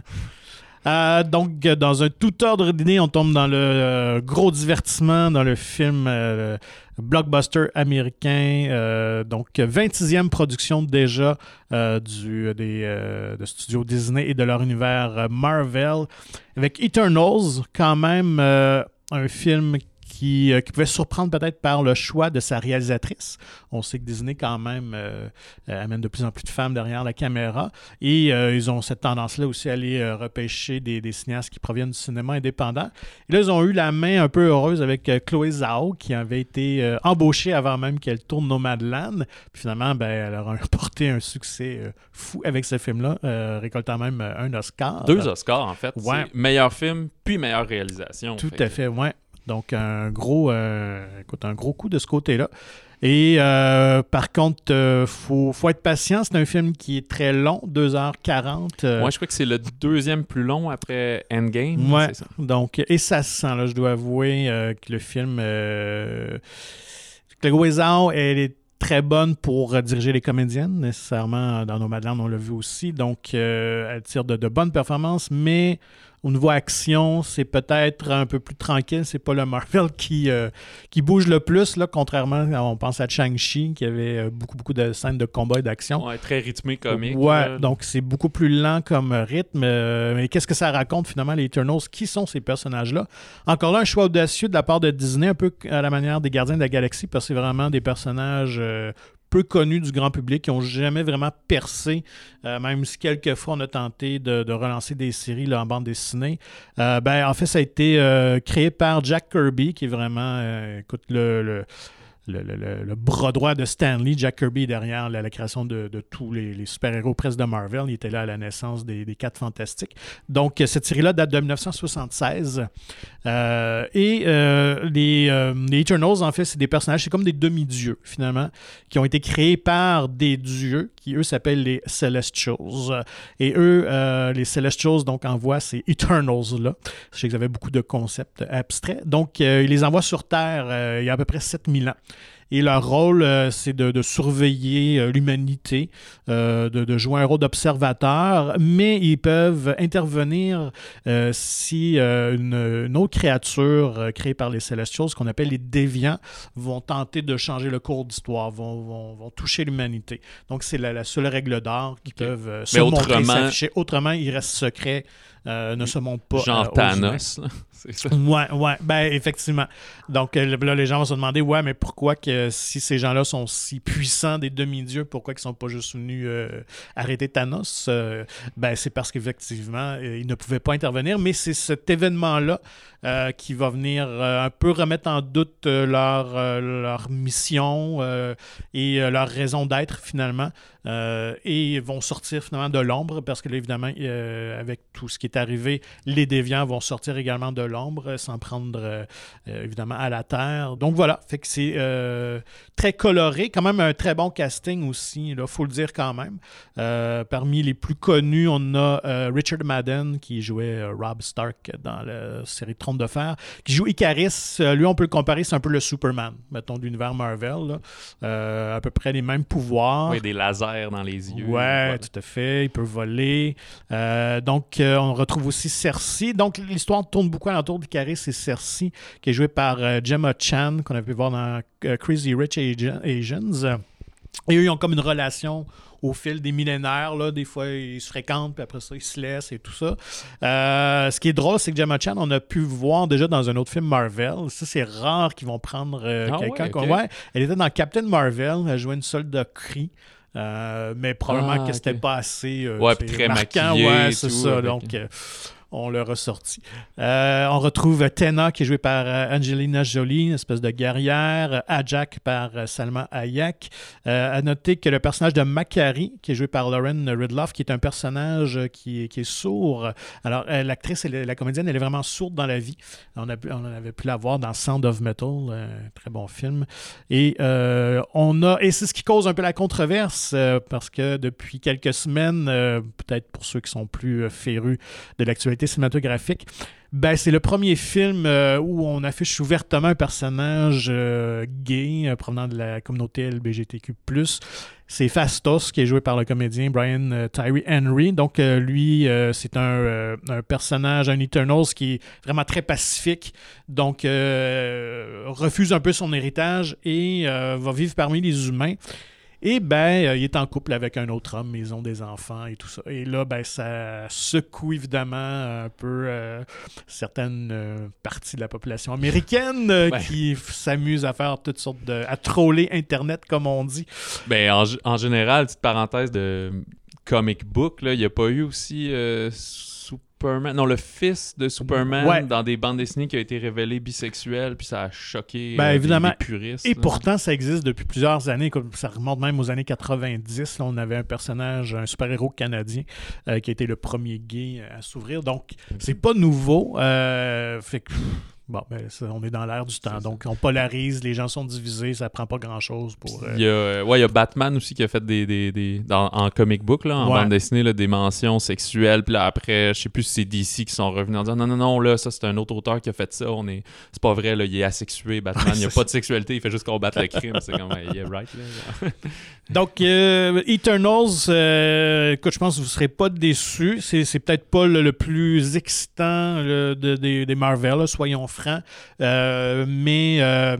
Euh, donc, dans un tout ordre d'idée, on tombe dans le euh, gros divertissement, dans le film euh, blockbuster américain. donc, 26e production déjà du, des, de studio Disney et de leur univers Marvel, avec Eternals, quand même un film qui, euh, qui pouvait surprendre peut-être par le choix de sa réalisatrice. On sait que Disney, quand même, euh, euh, amène de plus en plus de femmes derrière la caméra. Et ils ont cette tendance-là aussi à aller repêcher des, des cinéastes qui proviennent du cinéma indépendant. Et là, ils ont eu la main un peu heureuse avec Chloé Zhao, qui avait été embauchée avant même qu'elle tourne Nomadland. Puis finalement, ben, elle a <laughs> remporté un succès fou avec ce film-là, récoltant même un Oscar. Deux Oscars, en fait. Ouais. Meilleur film, puis meilleure réalisation. Tout Fait à que- fait, ouais. Donc, un gros, euh, écoute, un gros coup de ce côté-là. Et euh, par contre, il faut, faut être patient. C'est un film qui est très long, 2h40. euh, Moi, je crois que c'est le deuxième plus long après Endgame. Ouais. c'est ça. Donc, et ça se sent, là, je dois avouer euh, que le film. Euh, Chloé elle est très bonne pour euh, diriger les comédiennes, nécessairement. Dans Nomadland, on l'a vu aussi. Donc, euh, elle tire de, de bonnes performances, mais au niveau action, c'est peut-être un peu plus tranquille. C'est pas le Marvel <laughs> qui, euh, qui bouge le plus, là, contrairement, on pense à Shang-Chi, qui avait euh, beaucoup, beaucoup de scènes de combat et d'action. Ouais, très rythmé, comique. Ouais, là. donc c'est beaucoup plus lent comme rythme. euh, mais qu'est-ce que ça raconte finalement, les Eternals? Qui sont ces personnages-là? Encore là, un choix audacieux de la part de Disney, un peu à la manière des Gardiens de la Galaxie, parce que c'est vraiment des personnages euh, peu connus du grand public, qui n'ont jamais vraiment percé, euh, même si quelquefois on a tenté de, relancer des séries en bande dessinée. Euh, ben, en fait, ça a été euh, créé par Jack Kirby, qui est vraiment, écoute, le, le, le- le- bras droit de Stanley. Jack Kirby derrière la, création de, de tous les, les super-héros presque de Marvel. Il était là à la naissance des, des Quatre Fantastiques. Donc, euh, cette série-là date de 1976. Euh, et euh, les, les Eternals, en fait, c'est des personnages, c'est comme des demi-dieux, finalement, qui ont été créés par des dieux qui, eux, s'appellent les Celestials. Et eux, les Celestials, donc, envoient ces Eternals-là. Je sais qu'ils avaient beaucoup de concepts abstraits. Donc, ils les envoient sur Terre il y a à peu près 7000 ans. Et leur rôle, euh, c'est de, de surveiller euh, l'humanité, euh, de, de jouer un rôle d'observateur, mais ils peuvent intervenir si une, une autre créature créée par les Celestials, qu'on appelle les déviants, vont tenter de changer le cours d'histoire, vont, vont, vont toucher l'humanité. Donc, c'est la, la seule règle d'or qu'ils Ok. peuvent se Mais montrer, autrement- s'afficher. Autrement, ils restent secrets, euh, ne se pas. Genre euh. Thanos, là. <laughs> c'est ça. Ouais, ouais, ben effectivement. Donc euh, là, les gens vont se demander, ouais, mais pourquoi que si ces gens-là sont si puissants, des demi-dieux, pourquoi ils sont pas juste venus arrêter Thanos? Ben c'est parce qu'effectivement, ils ne pouvaient pas intervenir, mais c'est cet événement-là euh, qui va venir euh, un peu remettre en doute euh, leur, leur mission et leur raison d'être finalement. Et vont sortir finalement de l'ombre parce que là, évidemment, avec tout ce qui est arrivé, les déviants vont sortir également de l'ombre, s'en prendre évidemment à la terre. Donc voilà, fait que c'est très coloré, quand même un très bon casting aussi, il faut le dire quand même. Parmi les plus connus, on a Richard Madden qui jouait Rob Stark dans la série De Fer, qui joue Icaris. Euh, lui, on peut le comparer, c'est un peu le Superman, mettons, de l'univers Marvel. là. Euh, à peu près les mêmes pouvoirs. Ouais, des lasers dans les yeux. Ouais, tout à fait. Il peut voler. Euh, donc, on retrouve aussi Cersei. Donc, l'histoire tourne beaucoup alentour d'Icaris et Cersei, qui est jouée par Gemma Chan, qu'on a pu voir dans Crazy Rich Asi- Asians. Et eux, ils ont comme une relation au fil des millénaires. Là. Des fois, ils se fréquentent, puis après ça, ils se laissent et tout ça. Euh, ce qui est drôle, c'est que Gemma Chan, on a pu voir déjà dans un autre film Marvel. Ça, c'est rare qu'ils vont prendre euh, Ah quelqu'un ouais. Elle était dans Captain Marvel. Elle jouait une solde de cri. Euh, mais probablement Ah, que c'était ok. pas assez Ouais, très marquant. Ouais, c'est ça. Donc, on l'a ressorti. Euh, on retrouve Tena qui est jouée par euh, Angelina Jolie, une espèce de guerrière. Ajak par euh, Salma Hayek. Euh, à noter que le personnage de Macari, qui est joué par Lauren Ridloff, qui est un personnage euh, qui, est- sourd. Alors, l'actrice, la comédienne, elle est vraiment sourde dans la vie. On, a, avait pu la voir dans Sound of Metal, un très bon film. Et on a, et c'est ce qui cause un peu la controverse, parce que depuis quelques semaines, peut-être pour ceux qui sont plus férus de l'actualité cinématographique, ben, c'est le premier film euh, où on affiche ouvertement un personnage euh, gay euh, provenant de la communauté LBGTQ+. C'est Fastos, qui est joué par le comédien Brian Tyree Henry. Donc, lui, c'est un, un personnage, un Eternals qui est vraiment très pacifique. Donc, refuse un peu son héritage et va vivre parmi les humains. Et ben, euh, il est en couple avec un autre homme, ils ont des enfants et tout ça. Et là, ben, ça secoue évidemment un peu euh, certaines euh, parties de la population américaine <laughs> qui s'amusent à faire toutes sortes de. à troller Internet, comme on dit. Ben, en, en général, petite parenthèse de comic book, là, il n'y a pas eu aussi Superman. Non, le fils de Superman Ouais. dans des bandes dessinées qui a été révélé bisexuel, puis ça a choqué Ben, euh, des- évidemment. des puristes. Et là. pourtant, ça existe depuis plusieurs années. comme Ça remonte même aux années 90. Là, on avait un personnage, un super-héros canadien, euh, qui a été le premier gay à s'ouvrir. Donc, c'est pas nouveau. Euh, fait que, bon, ben, ça, on est dans l'air du temps. Donc, on polarise, les gens sont divisés, ça prend pas grand-chose pour. euh, Il y, a, euh, ouais, il y a Batman aussi qui a fait des. des, des- dans- en comic book, là, en Ouais. bande dessinée, là, des mentions sexuelles. Puis là, après, je sais plus si c'est DC qui sont revenus en disant non, non, non, là, ça, c'est un autre auteur qui a fait ça. On est... C'est pas vrai, là, il est asexué, Batman. Il n'y a pas de sexualité, il fait juste combattre le crime. C'est comme, yeah, right, là. <laughs> Donc, euh, Eternals, euh, écoute, je pense que vous ne serez pas déçus. C'est, peut-être pas le, le plus excitant de- des- des Marvel, là, soyons francs. Euh, mais euh,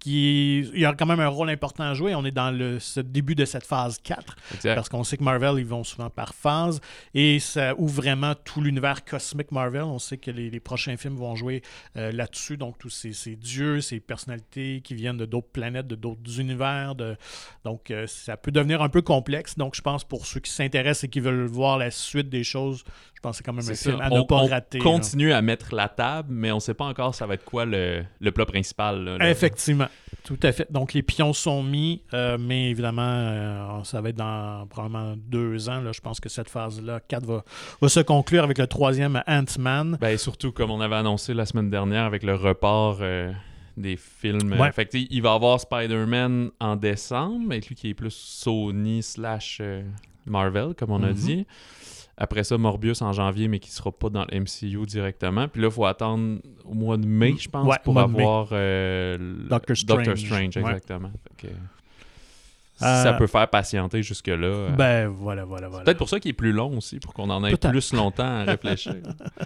qui, il y a quand même un rôle important à jouer. On est dans le ce début de cette phase 4. Exact. Parce qu'on sait que Marvel, ils vont souvent par phase. Et ça ouvre vraiment tout l'univers cosmique Marvel. On sait que les, les prochains films vont jouer euh, là-dessus. Donc, tous ces, ces dieux, ces personnalités qui viennent de d'autres planètes, de d'autres univers. De... Donc, euh, ça peut devenir un peu complexe. Donc, je pense pour ceux qui s'intéressent et qui veulent voir la suite des choses, je pense que c'est quand même un film à ne On, pas on rater. là. continue à mettre la table, mais on sait pas encore ça va être quoi le, le plat principal. là, là. Effectivement, tout à fait. Donc les pions sont mis, euh, mais évidemment, euh, ça va être dans probablement deux ans. Là, je pense que cette phase-là, 4 va, va se conclure avec le troisième Ant-Man. Ben, surtout, comme on avait annoncé la semaine dernière avec le report euh, des films. Ouais. Fait que, il va avoir Spider-Man en décembre, avec lui qui est plus Sony slash Marvel, comme on a Mhm. dit. Après ça, Morbius en janvier, mais qui sera pas dans le MCU directement. Puis là, il faut attendre au mois de mai, je pense, Ouais, pour avoir euh, Doctor Strange. Doctor Strange, Ouais. exactement. Fait que, si Euh, ça peut faire patienter jusque-là. euh, Ben voilà, voilà, voilà. Peut-être pour ça qu'il est plus long aussi, pour qu'on en ait plus longtemps à réfléchir.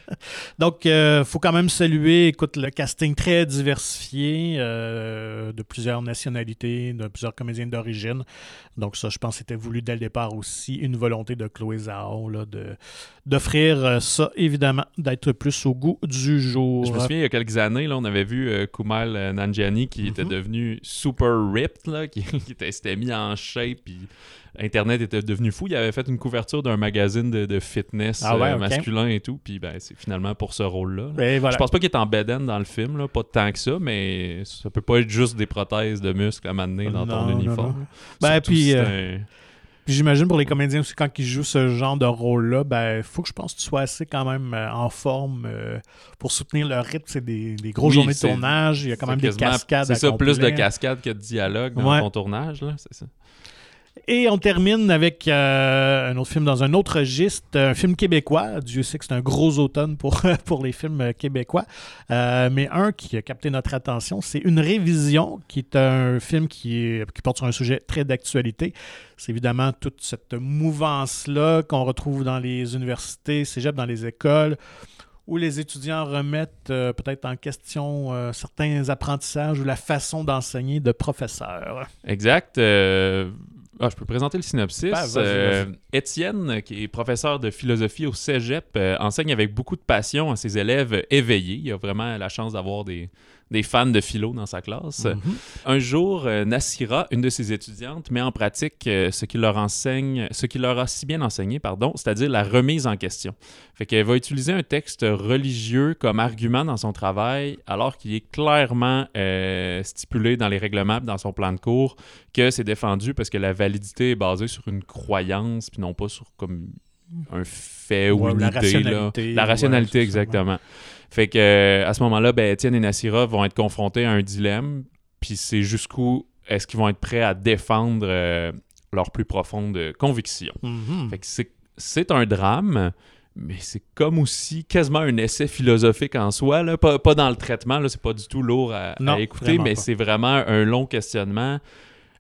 <laughs> Donc, il faut quand même saluer, écoute, le casting très diversifié euh, de plusieurs nationalités, de plusieurs comédiens d'origine. Donc, ça, je pense, c'était voulu dès le départ aussi, une volonté de Chloé Zhao là, de, d'offrir euh, ça, évidemment, d'être plus au goût du jour. Je me souviens, il y a quelques années, là, on avait vu euh, euh, Nanjiani qui était Mhm. devenu super ripped, là, qui, <laughs> qui était- s'était mis en shape, puis Internet était devenu fou. Il avait fait une couverture d'un magazine de, de fitness Ah ouais, euh, masculin et tout, puis ben, c'est finalement pour ce rôle-là. là. Voilà. Je pense pas qu'il est en beden dans le film, là, pas tant que ça, mais ça peut pas être juste des prothèses de muscles à m'amener dans Non, ton uniforme. non. Ben, puis, euh, un- Puis j'imagine pour les comédiens aussi, quand ils jouent ce genre de rôle-là, ben faut que je pense que tu sois assez quand même euh, en forme euh, pour soutenir le rythme. C'est des, des grosses Oui, journées de tournage. Il y a quand même des cascades. C'est ça, plus de cascades que de dialogue dans Ouais. ton tournage, là, c'est ça. Et on termine avec euh, un autre film dans un autre registre, un film québécois. Dieu sait que c'est un gros automne pour, <laughs> pour les films québécois. Euh, mais un qui a capté notre attention, c'est Une révision, qui est un film qui, porte sur un sujet très d'actualité. C'est évidemment toute cette mouvance-là qu'on retrouve dans les universités, cégep, dans les écoles, où les étudiants remettent euh, peut-être en question certains apprentissages ou la façon d'enseigner de professeurs. Exact. Ah, je peux présenter le synopsis. Ben, Euh. Étienne, qui est professeur de philosophie au cégep, euh, enseigne avec beaucoup de passion à ses élèves éveillés. Il a vraiment la chance d'avoir des, des fans de philo dans sa classe. Mhm. Un jour, euh, Nassira, une de ses étudiantes, met en pratique euh, ce qu'il leur enseigne, ce qu'il leur a si bien enseigné, pardon, c'est-à-dire la remise en question. Fait qu'elle va utiliser un texte religieux comme argument dans son travail, alors qu'il est clairement euh, stipulé dans les règlements, dans son plan de cours, que c'est défendu parce que la validité est basée sur une croyance, puis non pas sur comme un fait ou une la idée. là. rationalité, La rationalité, exactement. Fait que euh, à ce moment-là, ben, Étienne et Nassira vont être confrontés à un dilemme, puis c'est jusqu'où est-ce qu'ils vont être prêts à défendre euh, leurs plus profondes convictions. Mhm. Fait que c'est, c'est un drame, mais c'est comme aussi quasiment un essai philosophique en soi. Là. Pas, pas dans le traitement, là, c'est pas du tout lourd à, écouter, mais c'est vraiment un long questionnement.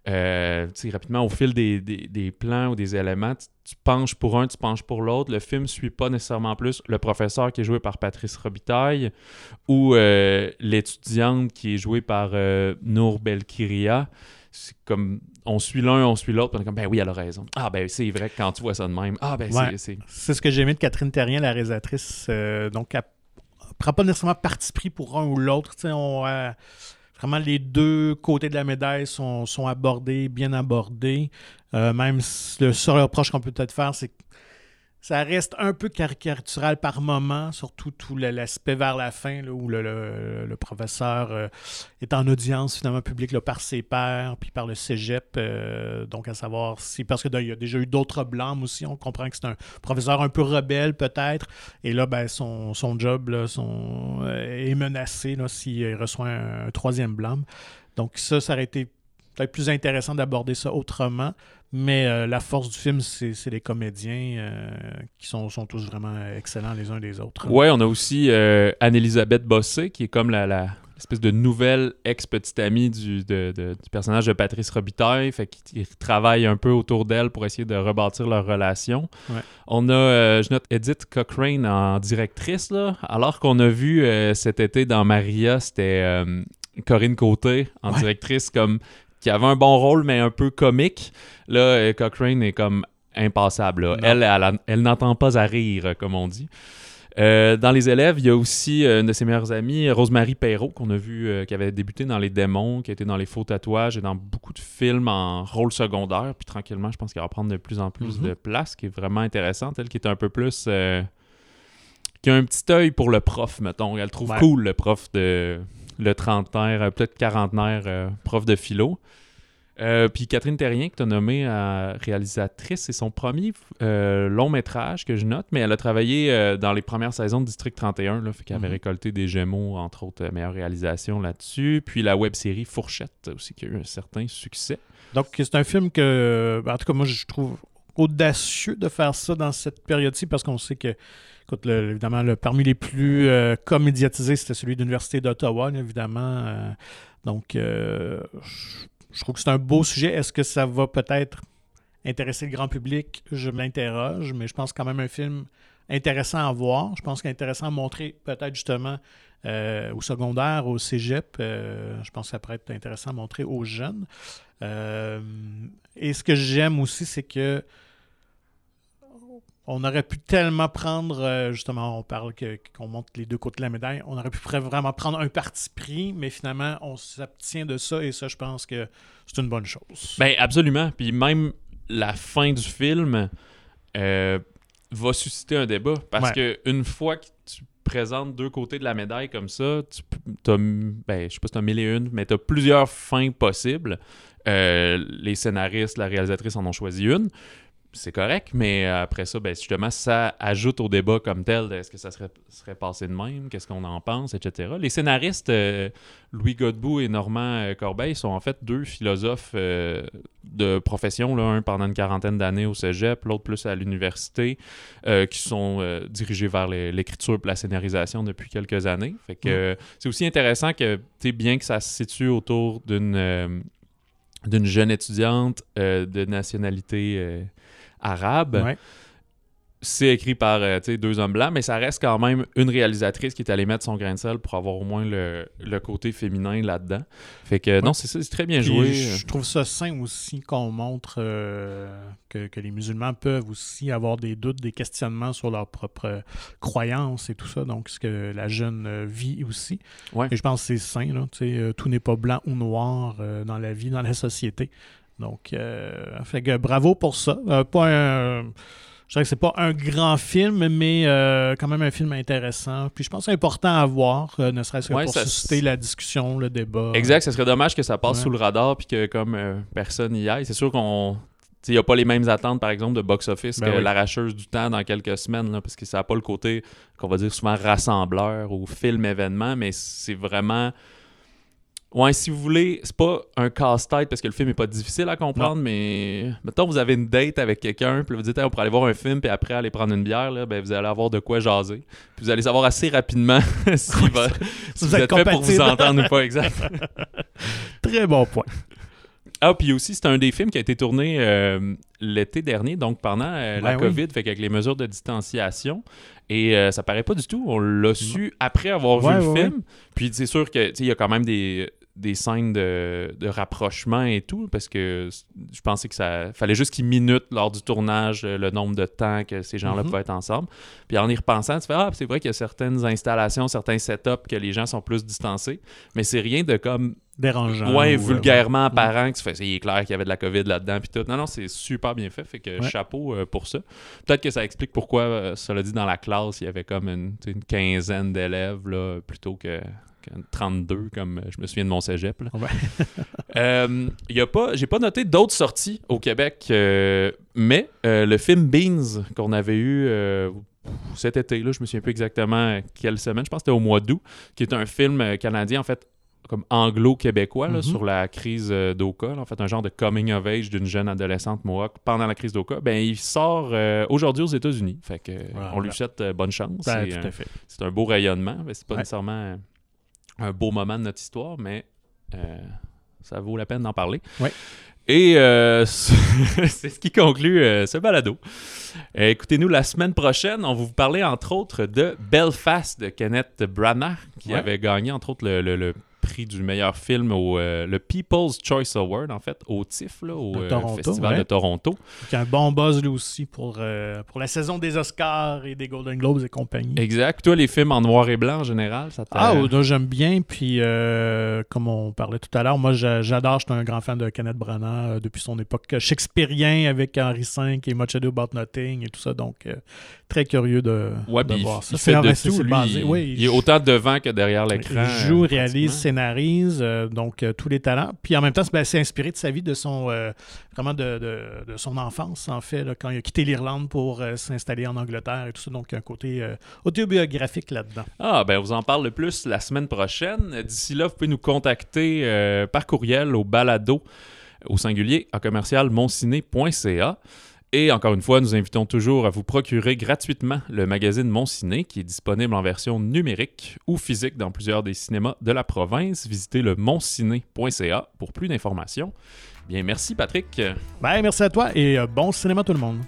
Euh, rapidement, au fil des, des- des plans ou des éléments, tu, tu penches pour un, tu penches pour l'autre. Le film suit pas nécessairement plus le professeur qui est joué par Patrice Robitaille ou euh, l'étudiante qui est jouée par euh, Nour Belkiria. C'est comme on suit l'un, on suit l'autre, on est comme ben oui, elle a raison. Ah ben c'est vrai quand tu vois ça de même. Ah ben Ouais. c'est- c'est C'est ce que j'ai aimé de Catherine Terrien, la réalisatrice. euh, donc, elle prend pas nécessairement parti pris pour un ou l'autre. On, vraiment, les deux côtés de la médaille sont, sont abordés, bien abordés. Euh, même le seul reproche qu'on peut peut-être faire, c'est que ça reste un peu caricatural par moment, surtout tout l'aspect vers la fin, là, où le, le- professeur euh, est en audience finalement publique là, par ses pairs, puis par le cégep. euh, donc, à savoir si. Parce qu'il y a déjà eu d'autres blâmes aussi. On comprend que c'est un professeur un peu rebelle, peut-être. Et là, ben, son, son job son, euh, est menacé s'il reçoit un, un troisième blâme. Donc, ça, ça aurait été peut-être plus intéressant d'aborder ça autrement. Mais euh, la force du film, c'est les comédiens euh, qui sont, sont tous vraiment excellents les uns des autres. Ouais, on a aussi euh, Anne-Elisabeth Bossé, qui est comme la, la- l'espèce de nouvelle ex-petite amie du, de- de- du personnage de Patrice Robitaille, fait qu'il travaille un peu autour d'elle pour essayer de rebâtir leur relation. Ouais. On a, je note Edith Cochrane en directrice, là, alors qu'on a vu cet été dans Maria, c'était Corinne Côté en Ouais. directrice comme qui avait un bon rôle, mais un peu comique. Là, euh, Cochrane est comme impassable. là. Elle, elle, elle n'entend pas à rire, comme on dit. Euh, dans les élèves, il y a aussi euh, une de ses meilleures amies, Rosemary Perrault, qu'on a vu, euh, qui avait débuté dans Les Démons, qui a été dans Les Faux Tatouages et dans beaucoup de films en rôle secondaire. Puis tranquillement, je pense qu'elle va prendre de plus en plus Mhm. de place, qui est vraiment intéressante. Elle qui est un peu plus. qui a un petit œil pour le prof, mettons. Elle trouve Ouais. cool le prof de. Le trentenaire, euh, peut-être quarantenaire, euh, prof de philo. Euh, puis Catherine Terrien, que tu as nommée euh, réalisatrice, c'est son premier euh, long métrage que je note, mais elle a travaillé dans les premières saisons de District 31, là, fait qu'elle avait Mhm. récolté des Gémeaux, entre autres, meilleure réalisation là-dessus. Puis la web-série Fourchette aussi, qui a eu un certain succès. Donc, c'est un film que, en tout cas, moi, je trouve audacieux de faire ça dans cette période-ci parce qu'on sait que, écoute, évidemment, parmi les plus euh, cas médiatisés, c'était celui de l'Université d'Ottawa, évidemment. euh, donc, euh, je, trouve que c'est un beau sujet. Est-ce que ça va peut-être intéresser le grand public? Je m'interroge, mais je pense quand même un film intéressant à voir. Je pense qu'il est intéressant à montrer peut-être justement euh, au secondaire, au cégep. je pense que ça pourrait être intéressant à montrer aux jeunes. Et ce que j'aime aussi, c'est que on aurait pu tellement prendre, euh, justement, on parle que- qu'on montre les deux côtés de la médaille, on aurait pu vraiment prendre un parti pris, mais finalement, on s'abstient de ça, et ça, je pense que c'est une bonne chose. Ben absolument. Puis même la fin du film euh, va susciter un débat parce que une fois que tu présentes deux côtés de la médaille comme ça, tu as, ben, je sais pas si tu as mille et une, mais tu as plusieurs fins possibles. Euh, les scénaristes, la réalisatrice en ont choisi une. C'est correct, mais après ça, ben, justement, ça ajoute au débat comme tel. Est-ce que ça serait, serait passé de même? Qu'est-ce qu'on en pense, etc. Les scénaristes, euh, Louis Godbout et Normand euh, Corbeil, sont en fait deux philosophes euh, de profession, là, un pendant une quarantaine d'années au cégep, l'autre plus à l'université, euh, qui sont euh, dirigés vers l'écriture et la scénarisation depuis quelques années. Fait que euh, c'est aussi intéressant que, bien que ça se situe autour d'une euh, d'une jeune étudiante euh, de nationalité euh, arabe, Ouais. c'est écrit par euh, deux hommes blancs, mais ça reste quand même une réalisatrice qui est allée mettre son grain de sel pour avoir au moins le, le côté féminin là-dedans. Fait que non, c'est ça, c'est très bien Puis joué. Je trouve ça sain aussi qu'on montre euh, que, que les musulmans peuvent aussi avoir des doutes, des questionnements sur leurs propres croyances et tout ça. Donc, ce que la jeune euh, vit aussi. Ouais. Et je pense que c'est sain. Là, tout n'est pas blanc ou noir euh, dans la vie, dans la société. Donc, euh, fait que bravo pour ça. Euh, pas un. Je dirais que c'est pas un grand film, mais euh, quand même un film intéressant. Puis je pense que c'est important à voir, euh, ne serait-ce que Ouais, pour ça- susciter la discussion, le débat. Exact, ce serait dommage que ça passe Ouais. sous le radar puis que comme personne y aille. C'est sûr qu'on il n'y a pas les mêmes attentes, par exemple, de box-office Ben que oui. l'arracheuse du temps dans quelques semaines, là, parce que ça n'a pas le côté qu'on va dire souvent rassembleur ou film-événement, mais c'est vraiment. Ouais, si vous voulez, c'est pas un casse-tête parce que le film est pas difficile à comprendre, mais mettons vous avez une date avec quelqu'un, puis vous dites Hey, on pourrait aller voir un film, puis après aller prendre une bière, là, ben, vous allez avoir de quoi jaser. Puis vous allez savoir assez rapidement <laughs> si, va- si vous, êtes, prêt pour vous entendre ou pas, exact. <laughs> Très bon point. Ah, puis aussi, c'est un des films qui a été tourné euh, l'été dernier, donc pendant euh, la Ben oui. COVID, fait qu'avec les mesures de distanciation. Et euh, ça paraît pas du tout. On l'a su après avoir Ouais, vu le ouais, film. Puis c'est sûr que il y a quand même des, des scènes de, de rapprochement et tout, parce que je pensais que ça fallait juste qu'ils minutent lors du tournage euh, le nombre de temps que ces gens-là Mhm. pouvaient être ensemble. Puis en y repensant, tu fais Ah, c'est vrai qu'il y a certaines installations, certains setups que les gens sont plus distancés, mais c'est rien de comme Dérangeant. ouais, ou, euh, vulgairement apparent que tu fais, il est clair qu'il y avait de la COVID là-dedans puis tout. Non, non, c'est super bien fait, fait que Ouais. chapeau euh, pour ça. Peut-être que ça explique pourquoi, cela dit, dans la classe, il y avait comme une, une quinzaine d'élèves là, plutôt que 32, comme euh, je me souviens de mon cégep. Ouais. <laughs> Euh, il y a pas, j'ai pas noté d'autres sorties au Québec, euh, mais euh, le film Beans qu'on avait eu euh, cet été, là, je me souviens plus exactement quelle semaine, je pense que c'était au mois d'août, qui est un film euh, canadien, en fait, comme anglo-québécois, Mhm. sur la crise euh, d'Oka, en fait, un genre de coming of age d'une jeune adolescente mohawk pendant la crise d'Oka. Ben, il sort euh, aujourd'hui aux États-Unis, fait que euh, Voilà. on lui souhaite euh, bonne chance. Ben, C'est un- c'est beau rayonnement. mais C'est pas Ouais. nécessairement un, beau moment de notre histoire, mais euh, ça vaut la peine d'en parler. Ouais. Et euh, <laughs> c'est ce qui conclut euh, ce balado. Écoutez-nous la semaine prochaine. On va vous parler entre autres de Belfast de Kenneth Branagh, qui Ouais. avait gagné entre autres le, le- le prix du meilleur film au euh, le People's Choice Award, en fait, au TIFF, là, au De euh, Toronto, Festival ouais. de Toronto. Donc, un bon buzz lui aussi pour, euh, pour la saison des Oscars et des Golden Globes et compagnie. Exact. Toi, les films en noir et blanc en général, ça. Ah, oh, j'aime bien. Puis, comme on parlait tout à l'heure, moi, j'a- j'adore. Je suis un grand fan de Kenneth Branagh depuis son époque shakespearien avec Henri V et Much Ado About Nothing et tout ça. Donc, très curieux de, Ouais, de il, voir ça. il fait de tout, lui. basé- il, oui, il est autant devant que derrière l'écran. Il joue, réalise. Euh, donc euh, tous les talents. Puis en même temps, c'est ben, inspiré de sa vie, de son euh, vraiment de, de- son enfance, en fait, quand il a quitté l'Irlande pour s'installer en Angleterre et tout ça. Donc, un côté autobiographique là-dedans. Ah, ben, on vous en parle le plus la semaine prochaine. D'ici là, vous pouvez nous contacter par courriel au balado au singulier à commercial monciné.ca. Et encore une fois, nous invitons toujours à vous procurer gratuitement le magazine Mon Ciné, qui est disponible en version numérique ou physique dans plusieurs des cinémas de la province. Visitez le monciné.ca pour plus d'informations. Bien, merci Patrick. Ben, merci à toi et euh, bon cinéma tout le monde.